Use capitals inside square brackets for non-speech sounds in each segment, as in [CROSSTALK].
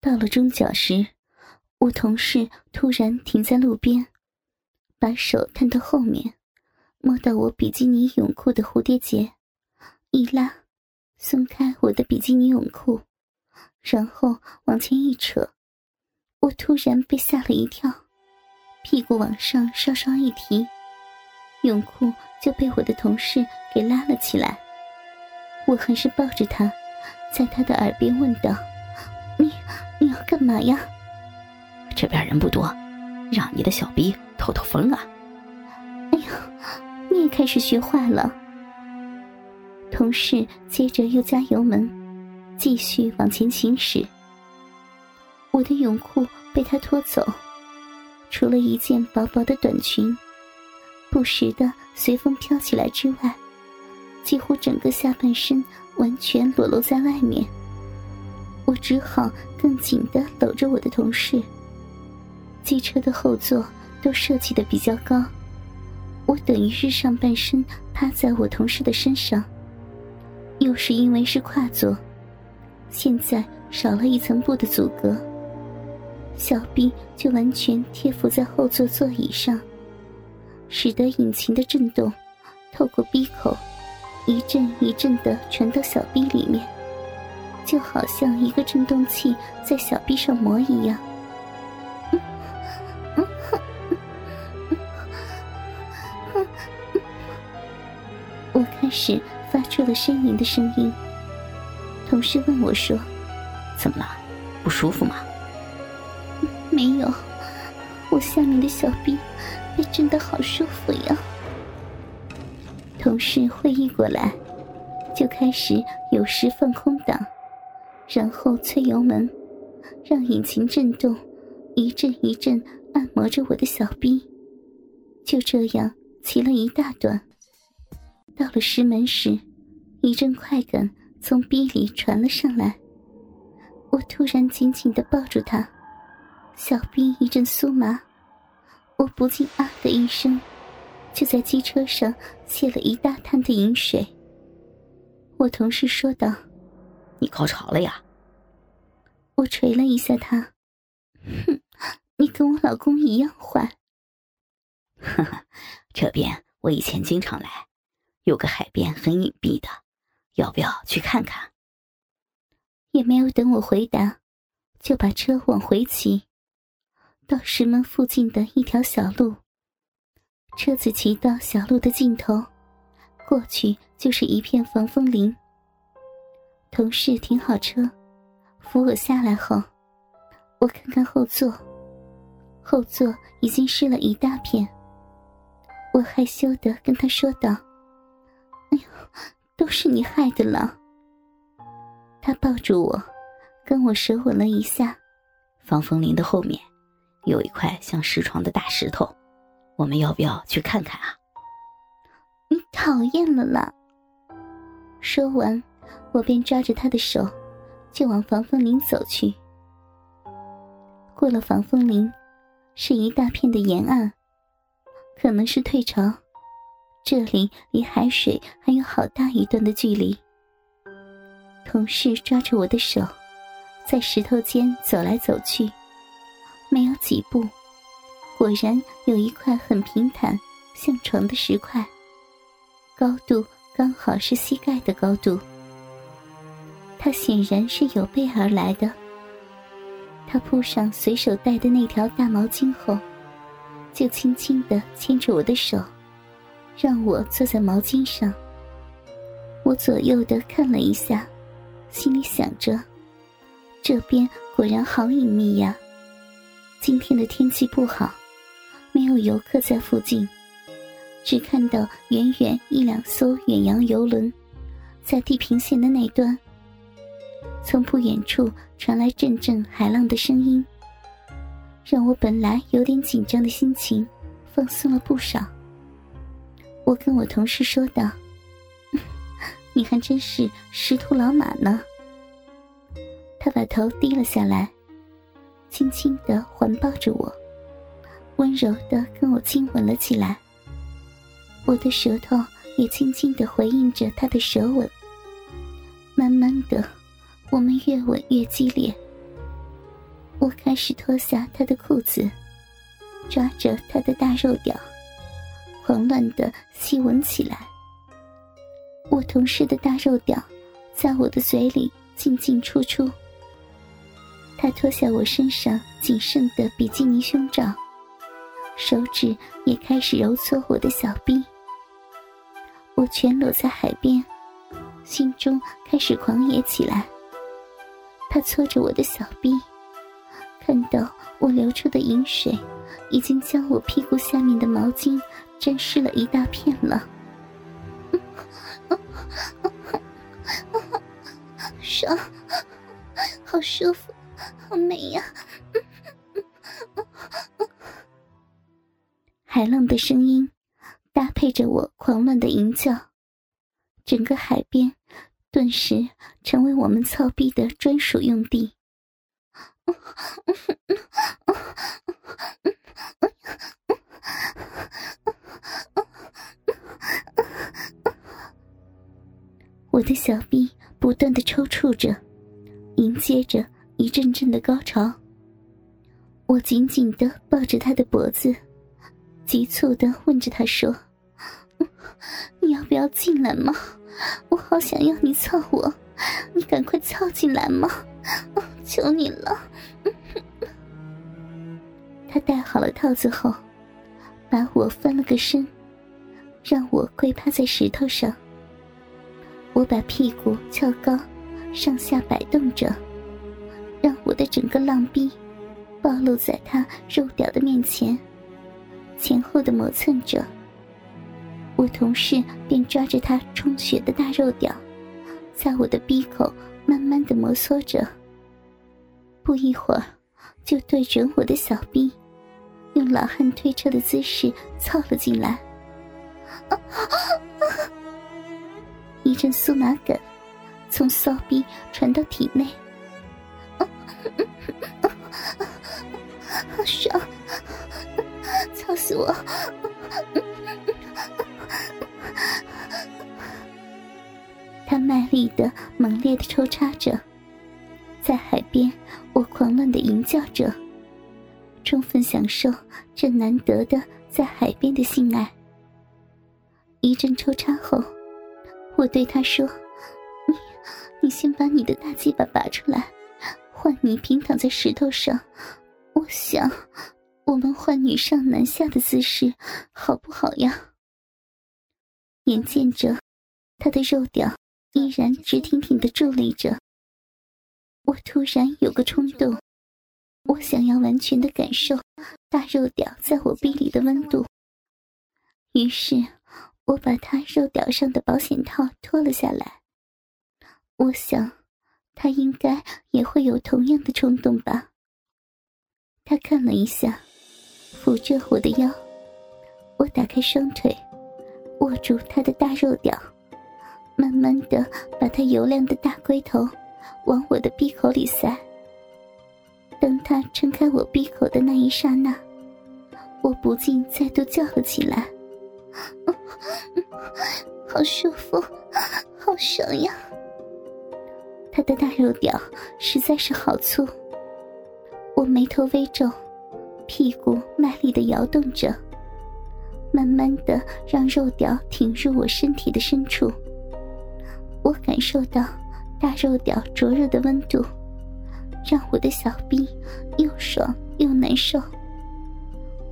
到了中角时，我同事突然停在路边，把手探到后面，摸到我比基尼泳裤的蝴蝶结，一拉，松开我的比基尼泳裤，然后往前一扯，我突然被吓了一跳，屁股往上稍稍一提，泳裤就被我的同事给拉了起来。我还是抱着他，在他的耳边问道：“干嘛呀？”这边人不多，让你的小逼透透风啊！哎呀，你也开始学坏了。同事接着又加油门，继续往前行驶。我的泳裤被他拖走，除了一件薄薄的短裙，不时的随风飘起来之外。几乎整个下半身完全裸露在外面，我只好更紧的搂着我的同事。机车的后座都设计的比较高，我等于是上半身趴在我同事的身上。又是因为是跨座，现在少了一层布的阻隔，小臂就完全贴附在后座座椅上，使得引擎的震动透过鼻口。一阵一阵的传到小臂里面，就好像一个震动器在小臂上磨一样。[LAUGHS] 我开始发出了呻吟的声音。同事问我说：“怎么了？不舒服吗？”“没有，我下面的小臂被震得好舒服呀。”同事会意过来，就开始有时放空档，然后催油门，让引擎震动，一阵一阵按摩着我的小臂。就这样骑了一大段，到了石门时，一阵快感从逼里传了上来。我突然紧紧的抱住他，小臂一阵酥麻，我不禁啊的一声。就在机车上泄了一大滩的饮水。我同事说道：“你高潮了呀？”我捶了一下他，哼，你跟我老公一样坏。哈哈，这边我以前经常来，有个海边很隐蔽的，要不要去看看？也没有等我回答，就把车往回骑，到石门附近的一条小路。车子骑到小路的尽头，过去就是一片防风林。同事停好车，扶我下来后，我看看后座，后座已经湿了一大片。我害羞的跟他说道：“哎呦，都是你害的了。”他抱住我，跟我舌吻了一下。防风林的后面，有一块像石床的大石头。我们要不要去看看啊？你讨厌了啦！说完，我便抓着他的手，就往防风林走去。过了防风林，是一大片的沿岸，可能是退潮，这里离海水还有好大一段的距离。同事抓着我的手，在石头间走来走去，没有几步。果然有一块很平坦、像床的石块，高度刚好是膝盖的高度。他显然是有备而来的。他铺上随手带的那条大毛巾后，就轻轻的牵着我的手，让我坐在毛巾上。我左右的看了一下，心里想着：这边果然好隐秘呀。今天的天气不好。没有游客在附近，只看到远远一两艘远洋游轮，在地平线的那端。从不远处传来阵阵海浪的声音，让我本来有点紧张的心情放松了不少。我跟我同事说道：“ [LAUGHS] 你还真是识途老马呢。”他把头低了下来，轻轻的环抱着我。温柔的跟我亲吻了起来，我的舌头也轻轻的回应着他的舌吻。慢慢的，我们越吻越激烈。我开始脱下他的裤子，抓着他的大肉屌，狂乱的吸吻起来。我同事的大肉屌在我的嘴里进进出出。他脱下我身上仅剩的比基尼胸罩，手指也开始揉搓我的小臂。我全裸在海边，心中开始狂野起来。他搓着我的小臂，看到我流出的饮水，已经将我屁股下面的毛巾沾湿了一大片了。爽，好舒服。好美呀！海浪的声音搭配着我狂乱的吟叫，整个海边顿时成为我们操逼的专属用地。我的小臂不断的抽搐着，迎接着。一阵阵的高潮，我紧紧的抱着他的脖子，急促的问着他说：“你要不要进来吗？我好想要你操我，你赶快操进来嘛！求你了。”他戴好了套子后，把我翻了个身，让我跪趴在石头上。我把屁股翘高，上下摆动着。让我的整个浪逼暴露在他肉屌的面前，前后的磨蹭着。我同事便抓着他充血的大肉屌，在我的鼻口慢慢的摩挲着。不一会儿，就对准我的小臂，用老汉推车的姿势操了进来。[LAUGHS] 一阵酥麻感从骚逼传到体内。好爽，[LAUGHS] 操死我！他卖力的、猛烈的抽插着，在海边，我狂乱的吟叫着，充分享受这难得的在海边的性爱。一阵抽插后，我对他说：“你，你先把你的大鸡巴拔出来。”换你平躺在石头上，我想，我们换女上男下的姿势，好不好呀？眼见着他的肉屌依然直挺挺的伫立着，我突然有个冲动，我想要完全的感受大肉屌在我臂里的温度。于是，我把他肉屌上的保险套脱了下来，我想。他应该也会有同样的冲动吧。他看了一下，扶着我的腰，我打开双腿，握住他的大肉屌，慢慢的把他油亮的大龟头往我的鼻口里塞。当他撑开我鼻口的那一刹那，我不禁再度叫了起来：“好舒服，好爽呀！”他的大肉屌实在是好粗，我眉头微皱，屁股卖力的摇动着，慢慢的让肉屌挺入我身体的深处。我感受到大肉屌灼热的温度，让我的小臂又爽又难受。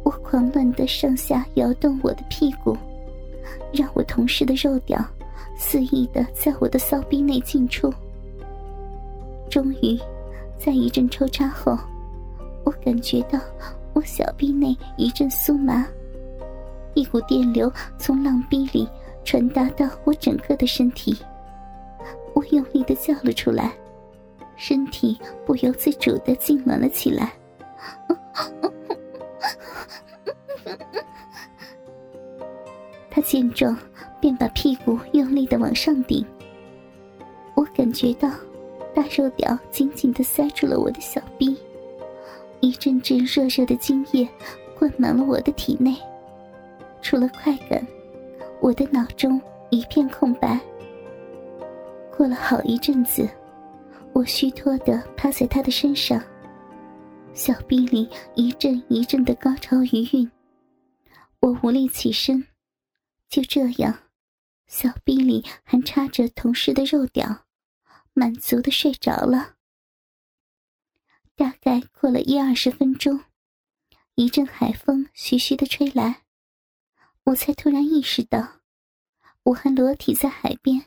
我狂乱的上下摇动我的屁股，让我同事的肉屌肆意的在我的骚逼内进出。终于，在一阵抽插后，我感觉到我小臂内一阵酥麻，一股电流从浪逼里传达到我整个的身体。我用力的叫了出来，身体不由自主的痉挛了起来。他见状，便把屁股用力的往上顶。我感觉到。大肉屌紧紧的塞住了我的小臂，一阵阵热热的精液灌满了我的体内。除了快感，我的脑中一片空白。过了好一阵子，我虚脱的趴在他的身上，小臂里一阵一阵的高潮余韵，我无力起身，就这样，小臂里还插着同事的肉屌，满足的睡着了。大概过了一二十分钟，一阵海风徐徐的吹来，我才突然意识到，我还裸体在海边，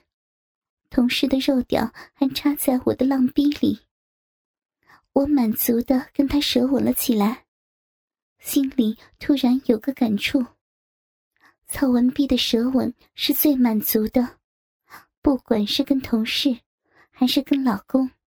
同事的肉屌还插在我的浪逼里。我满足的跟他舌吻了起来，心里突然有个感触：曹文碧的舌吻是最满足的，不管是跟同事，还是跟老公，